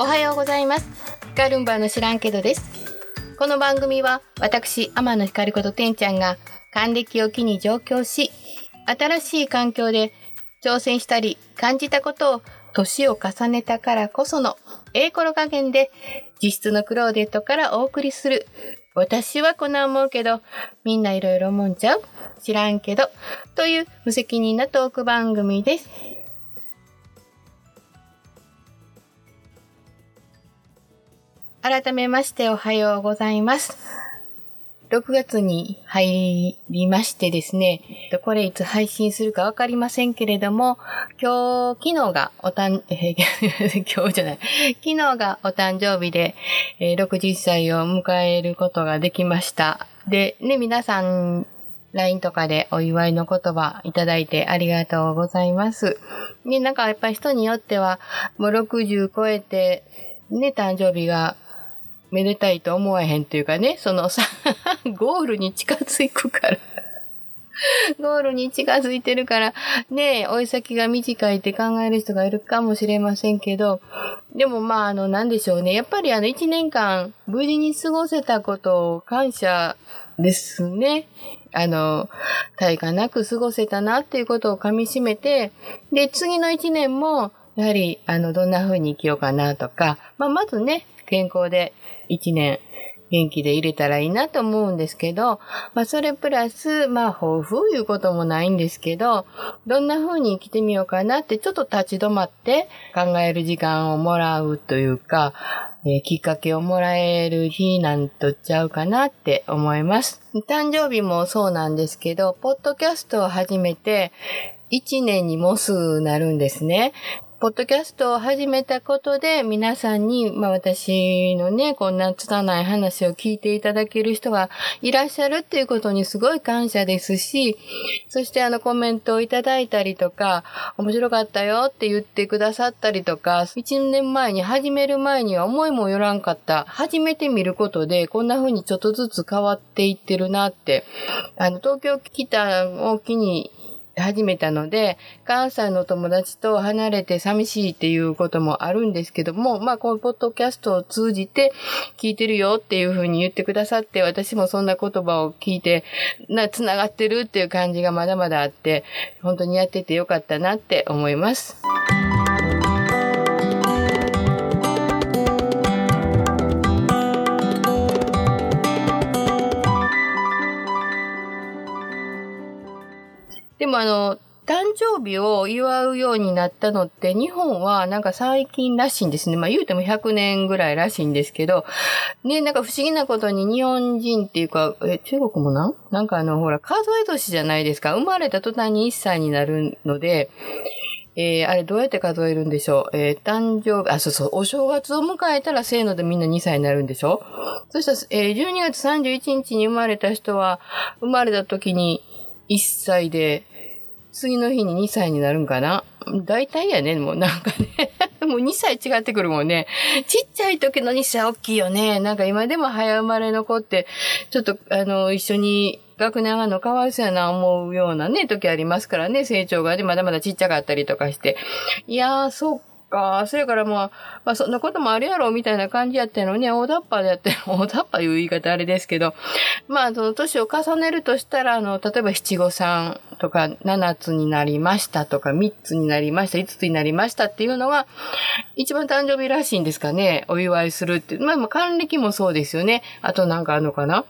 おはようございますガルンバの知らんけどですこの番組は私天野光ことてんちゃんが還暦を機に上京し新しい環境で挑戦したり感じたことを年を重ねたからこそのええ頃加減で実質のクローデットからお送りする私はこんな思うけどみんないろいろ思うんちゃう知らんけどという無責任なトーク番組です。改めましておはようございます。6月に入りましてですね、これいつ配信するかわかりませんけれども、今日、昨日がおたん、え 今日じゃない、昨日がお誕生日で、えー、60歳を迎えることができました。で、ね、皆さん、LINE とかでお祝いの言葉いただいてありがとうございます。ね、なんかやっぱり人によっては、もう60超えて、ね、誕生日がめでたいと思わへんというかね、そのさ、ゴールに近づくからゴールに近づいてるから、ねえ、追い先が短いって考える人がいるかもしれませんけど、でもまあ、あの、なんでしょうね。やっぱりあの、一年間、無事に過ごせたことを感謝ですね。あの、対価なく過ごせたなっていうことを噛み締めて、で、次の一年も、やはり、あの、どんな風に生きようかなとか、まあ、まずね、健康で一年元気で入れたらいいなと思うんですけど、まあそれプラス、まあ抱負いうこともないんですけど、どんな風に生きてみようかなってちょっと立ち止まって考える時間をもらうというか、えー、きっかけをもらえる日なんとちゃうかなって思います。誕生日もそうなんですけど、ポッドキャストを始めて1年にもすなるんですね。ポッドキャストを始めたことで、皆さんに、まあ私のね、こんな拙い話を聞いていただける人がいらっしゃるっていうことにすごい感謝ですし、そしてあのコメントをいただいたりとか、面白かったよって言ってくださったりとか、1年前に始める前には思いもよらんかった。始めてみることで、こんな風にちょっとずつ変わっていってるなって、あの、東京来たを機に、始めたので、関西の友達と離れて寂しいっていうこともあるんですけども、まあ、このポッドキャストを通じて聞いてるよっていうふうに言ってくださって、私もそんな言葉を聞いて、な、繋がってるっていう感じがまだまだあって、本当にやっててよかったなって思います。あの、誕生日を祝うようになったのって、日本はなんか最近らしいんですね。まあ言うても100年ぐらいらしいんですけど、ね、なんか不思議なことに日本人っていうか、え、中国もなん？なんかあの、ほら、数え年じゃないですか。生まれた途端に1歳になるので、えー、あれどうやって数えるんでしょう？えー、誕生日、あ、そうそう、お正月を迎えたらせーのでみんな2歳になるんでしょ？そしたら、えー、12月31日に生まれた人は、生まれた時に1歳で、次の日に2歳になるんかな？大体やね、もうなんかね もう2歳違ってくるもんね。ちっちゃい時の2歳大きいよね。なんか今でも早生まれの子って、ちょっとあの、一緒に学年上がるのかわいそうやな思うようなね、時ありますからね、成長が。ね、まだまだちっちゃかったりとかして。いやー、そっか。それからまあ、まあそんなこともあるやろ、みたいな感じやったのね、大雑把でやって、大雑把いう言い方あれですけど、まあ、その年を重ねるとしたら、あの、例えば七五三とか、七つになりましたとか、三つになりました、五つになりましたっていうのは、一番誕生日らしいんですかね、お祝いするって。まあ、還暦もそうですよね。あとなんかあるのかな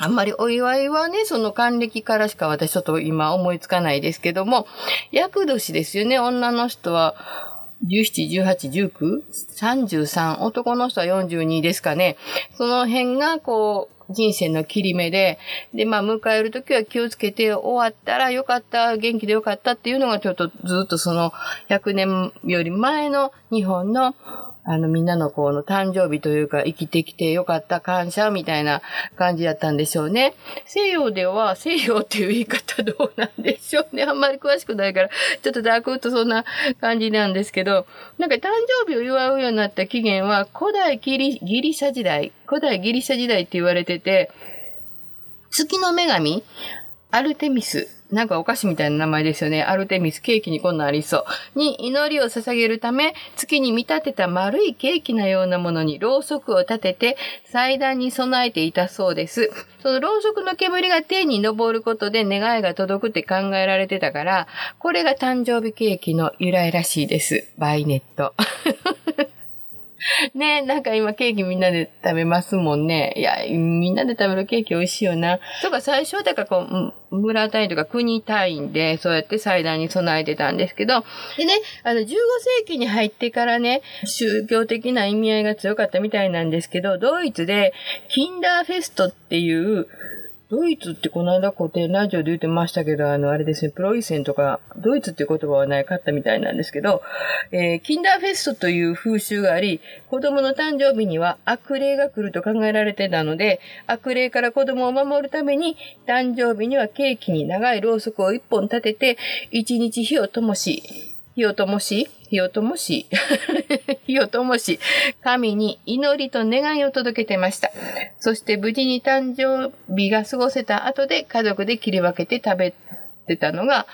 あんまりお祝いはね、その還暦からしか私ちょっと今思いつかないですけども、厄年ですよね、女の人は。17、18、19、33、男の人は42ですかね。その辺が、こう、人生の切り目で、で、まあ、迎えるときは気をつけて終わったらよかった、元気でよかったっていうのがちょっとずっとその100年より前の日本のあの、みんなのこの誕生日というか、生きてきてよかった感謝みたいな感じだったんでしょうね。西洋では、西洋っていう言い方どうなんでしょうね。あんまり詳しくないから、ちょっとダークウッドそんな感じなんですけど、なんか誕生日を祝うようになった起源は、古代ギリギリシャ時代、古代ギリシャ時代って言われてて、月の女神、アルテミスなんかお菓子みたいな名前ですよね。アルテミスケーキにこんなありそう。に祈りを捧げるため、月に見立てた丸いケーキのようなものにろうそくを立てて祭壇に備えていたそうです。そのろうそくの煙が天に昇ることで願いが届くって考えられてたから、これが誕生日ケーキの由来らしいです。バイネット。ねなんか今ケーキみんなで食べますもんね。いや、みんなで食べるケーキ美味しいよな。とか最初はだからこう、村単位とか国単位でそうやって祭壇に備えてたんですけど、でね、あの15世紀に入ってからね、宗教的な意味合いが強かったみたいなんですけど、ドイツでキンダーフェストっていうドイツってこの間古典ラジオで言ってましたけど、あの、あれですね、プロイセンとか、ドイツっていう言葉はないかったみたいなんですけど、えー、キンダーフェストという風習があり、子供の誕生日には悪霊が来ると考えられてたので、悪霊から子供を守るために、誕生日にはケーキに長いろうそくを一本立てて、一日火を灯し、火を灯し、火を灯し、火を灯し、神に祈りと願いを届けてました。そして無事に誕生日が過ごせた後で家族で切り分けて食べてたのが、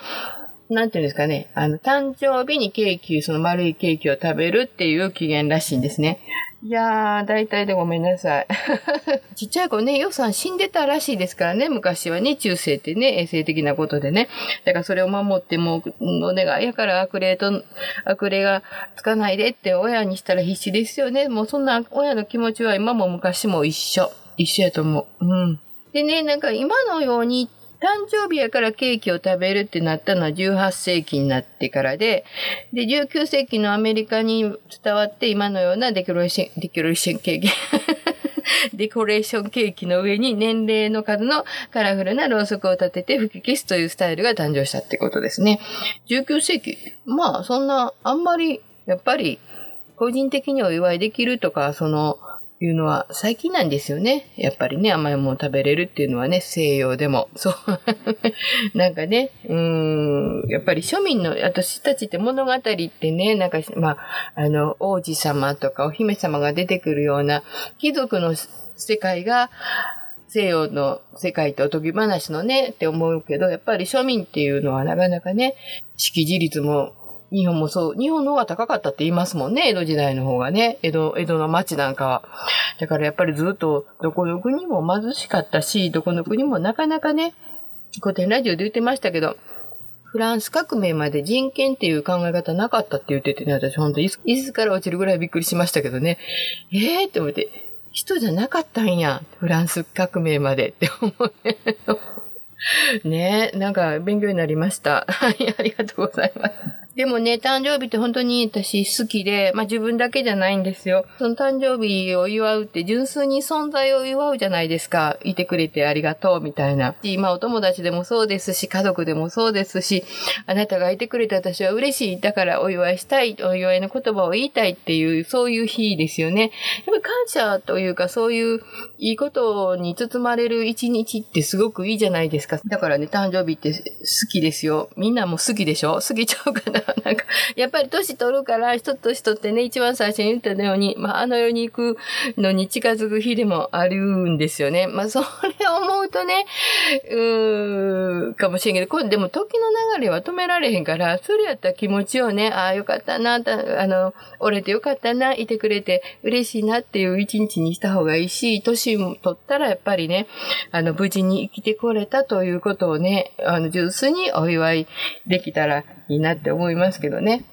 なんていうんですかね、あの、誕生日にケーキ、その丸いケーキを食べるっていう起源らしいんですね。いやー、大体でごめんなさい。ちっちゃい子ね、予算死んでたらしいですからね、昔はね、中世ってね、衛生的なことでね。だからそれを守っても、お願いやから悪霊と、悪霊がつかないでって親にしたら必死ですよね。もうそんな親の気持ちは今も昔も一緒。一緒やと思う。うん。でね、なんか今のように誕生日やからケーキを食べるってなったのは18世紀になってからで、で、19世紀のアメリカに伝わって今のようなデコレーション、デコレーションケーキ。デコレーションケーキの上に年齢の数のカラフルなろうそくを立てて吹き消すというスタイルが誕生したってことですね。19世紀。まあ、そんな、あんまり、やっぱり、個人的にお祝いできるとか、その、いうのは最近なんですよね。やっぱりね、甘いもの食べれるっていうのはね、西洋でも。そう。なんかね、うん、やっぱり庶民の、私たちって物語ってね、なんか、まあ、あの、王子様とかお姫様が出てくるような貴族の世界が、西洋の世界とおとぎ話のね、って思うけど、やっぱり庶民っていうのはなかなかね、識字率も日本もそう、日本の方が高かったって言いますもんね、江戸時代の方がね、江戸、江戸の町なんかは。だからやっぱりずっと、どこの国も貧しかったし、どこの国もなかなかね、古典ラジオで言ってましたけど、フランス革命まで人権っていう考え方なかったって言っててね、私本当椅子から落ちるぐらいびっくりしましたけどね。ええー、って思って、人じゃなかったんや、フランス革命までって思う ね。ねなんか勉強になりました。はい、ありがとうございます。でもね、誕生日って本当に私好きで、まあ自分だけじゃないんですよ。その誕生日を祝うって純粋に存在を祝うじゃないですか。いてくれてありがとうみたいな。今お友達でもそうですし、家族でもそうですし、あなたがいてくれて私は嬉しい。だからお祝いしたい。お祝いの言葉を言いたいっていう、そういう日ですよね。やっぱ感謝というかそういういいことに包まれる一日ってすごくいいじゃないですか。だからね、誕生日って好きですよ。みんなも好きでしょ？好きちゃうかな？なんか、やっぱり年取るから、人と人ってね、一番最初に言ったように、まあ、あの世に行くのに近づく日でもあるんですよね。まあ、それ思うとね、うーん、かもしれんけど、これでも時の流れは止められへんから、それやったら気持ちをね、ああ、よかったな、あの、折れてよかったな、いてくれて嬉しいなっていう一日にした方がいいし、年も取ったらやっぱりね、あの、無事に生きてこれたということをね、あの、純粋にお祝いできたらいいなって思いますけどね。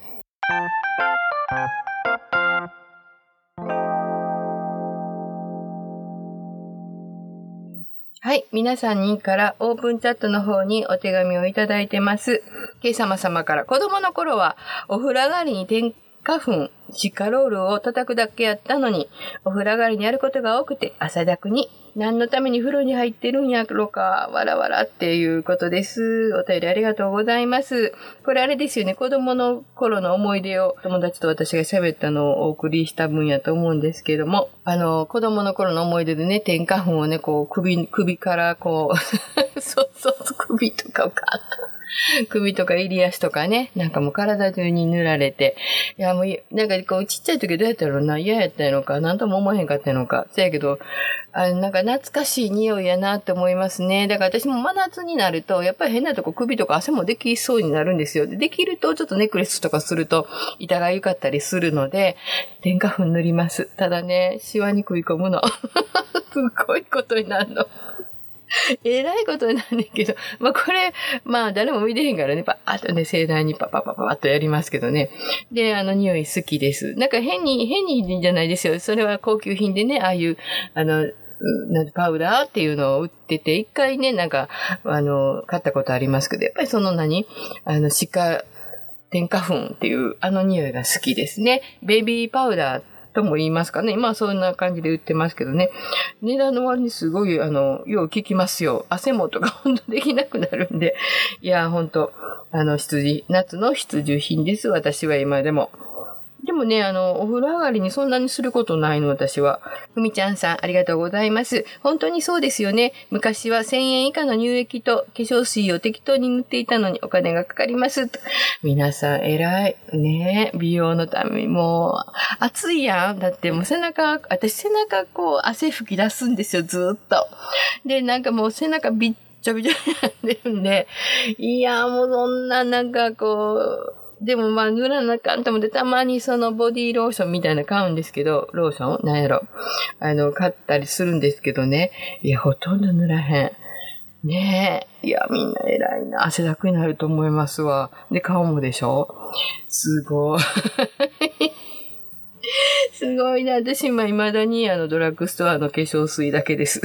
はい。皆さんにからオープンチャットの方にお手紙をいただいてます。ケイ様様から子供の頃はお風呂上がりに天花粉、シカロールを叩くだけやったのに、お風呂上がりにやることが多くて、朝だくに何のために風呂に入ってるんやろか、わらわらっていうことです。お便りありがとうございます。これあれですよね、子供の頃の思い出を友達と私が喋ったのをお送りした分やと思うんですけども、あの、子供の頃の思い出でね、天花粉をね、こう、首、首からこう そうそう、首とかをカッと。首とか襟足とかね、なんかもう体中に塗られて、いやもう、なんかこうちっちゃい時どうやったろな、嫌やったのか、なんとも思えへんかったのか。そやけど、あのなんか懐かしい匂いやなって思いますね。だから私も真夏になると、やっぱり変なとこ首とか汗もできそうになるんですよ。できるとちょっとネックレスとかすると痛がゆかったりするので、電化粉塗ります。ただね、シワに食い込むの。すごいことになるの。えらいことなんねんけど、まあこれ、まあ誰も見てへんからね、パーッとね、盛大にパパパパッとやりますけどね。で、あの匂い好きです。なんか変に、変にじゃないですよ。それは高級品でね、ああいう、あの、なんパウダーっていうのを売ってて、一回ね、なんか、あの、買ったことありますけど、やっぱりその何あの、鹿、添加粉っていうあの匂いが好きですね。ベビーパウダーとも言いますかね。まあそんな感じで売ってますけどね。値段の割にすごい、あの、よう効きますよ。汗もとかほんとできなくなるんで。いや、ほんと、あの、羊、夏の必需品です。私は今でも。でもね、あの、お風呂上がりにそんなにすることないの、私は。ふみちゃんさん、ありがとうございます。本当にそうですよね。昔は1000円以下の乳液と化粧水を適当に塗っていたのにお金がかかります。皆さん、偉い。ね美容のため、もう、暑いやん。だってもう背中、私背中こう汗吹き出すんですよ、ずっと。で、なんかもう背中びっちょびちょになってるんで、いや、もうそんななんかこう、でもまあ塗らなあかんと思って、たまにそのボディーローションみたいな買うんですけど、ローション？なんやろ？あの、買ったりするんですけどね。いや、ほとんど塗らへん。ねえ。いや、みんな偉いな。汗だくになると思いますわ。で、顔もでしょ？すごい。すごいな。私、今、未だにあの、ドラッグストアの化粧水だけです。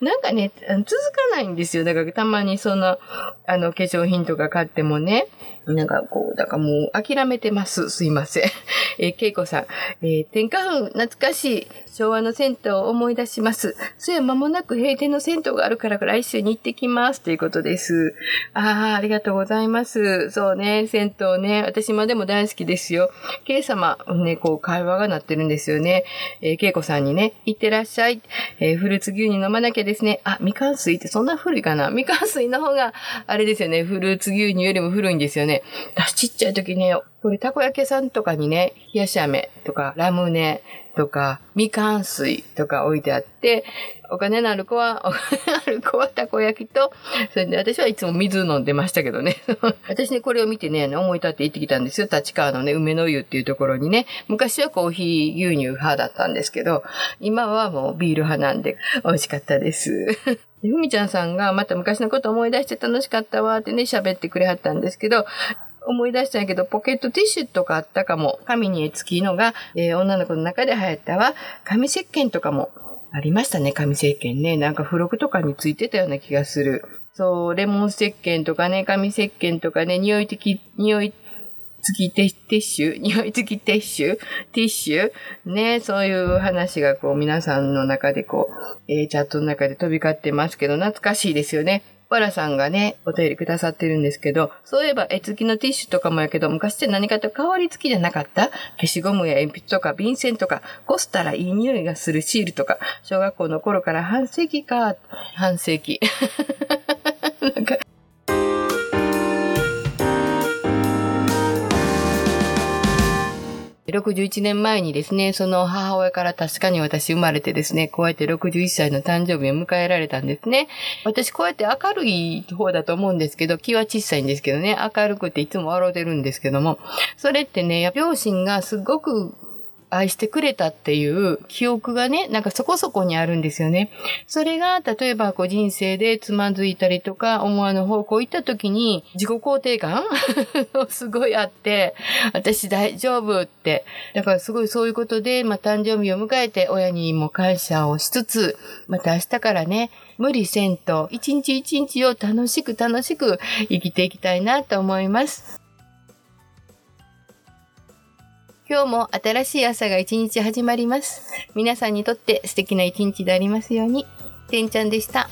なんかね、続かないんですよ。だからたまにその、あの、化粧品とか買ってもね、なんかこう、だからもう諦めてます。すいません。えー、けいこさん、えー、天下粉懐かしい昭和の銭湯を思い出します。そや間もなく閉店の銭湯があるから来週に行ってきます。ということです。ああ、ありがとうございます。そうね、銭湯ね。私もでも大好きですよ。けい様、ね、こう会話がなってるんですよね。えー、けいこさんにね、行ってらっしゃい。えー、フルーツ牛乳飲まなきゃですね。あ、みかん水ってそんな古いかな？みかん水の方が、あれですよね。フルーツ牛乳よりも古いんですよね。私ちっちゃい時ね、これたこ焼き屋さんとかにね、冷やし飴とかラムネとかみかん水とか置いてあって、お金のある子は、お金のある子はたこ焼きと、それで私はいつも水飲んでましたけどね。私ね、これを見てね、思い立って行ってきたんですよ。立川のね、梅の湯っていうところにね。昔はコーヒー牛乳派だったんですけど、今はもうビール派なんで美味しかったです。ふみちゃんさんがまた昔のこと思い出して楽しかったわってね、喋ってくれはったんですけど、思い出したんやけど、ポケットティッシュとかあったかも。紙につきのが、えー、女の子の中で流行ったわ。紙石鹸とかもありましたね、紙石鹸ね。なんか付録とかについてたような気がする。そう、レモン石鹸とかね、紙石鹸とかね、匂い的、匂い付きティッシュ 匂い付きティッシュティッシュ？ね、そういう話がこう皆さんの中でこう、えー、チャットの中で飛び交ってますけど、懐かしいですよね。わらさんがね、お便りくださってるんですけど、そういえば絵付きのティッシュとかもやけど、昔って何かと香り付きじゃなかった？消しゴムや鉛筆とか便箋とか、こすったらいい匂いがするシールとか、小学校の頃から半世紀か、半世紀。61年前にですね、その母親から確かに私生まれてですね、こうやって61歳の誕生日を迎えられたんですね。私こうやって明るい方だと思うんですけど、気は小さいんですけどね、明るくていつも笑うてるんですけども、それってね、両親がすごく愛してくれたっていう記憶がね、なんかそこそこにあるんですよね。それが、例えばこう人生でつまずいたりとか、思わぬ方向行った時に自己肯定感 すごいあって、私大丈夫って。だからすごいそういうことで、まあ誕生日を迎えて親にも感謝をしつつ、また明日からね、無理せんと、一日一日を楽しく楽しく生きていきたいなと思います。今日も新しい朝が一日始まります。皆さんにとって素敵な一日でありますように。てんちゃんでした。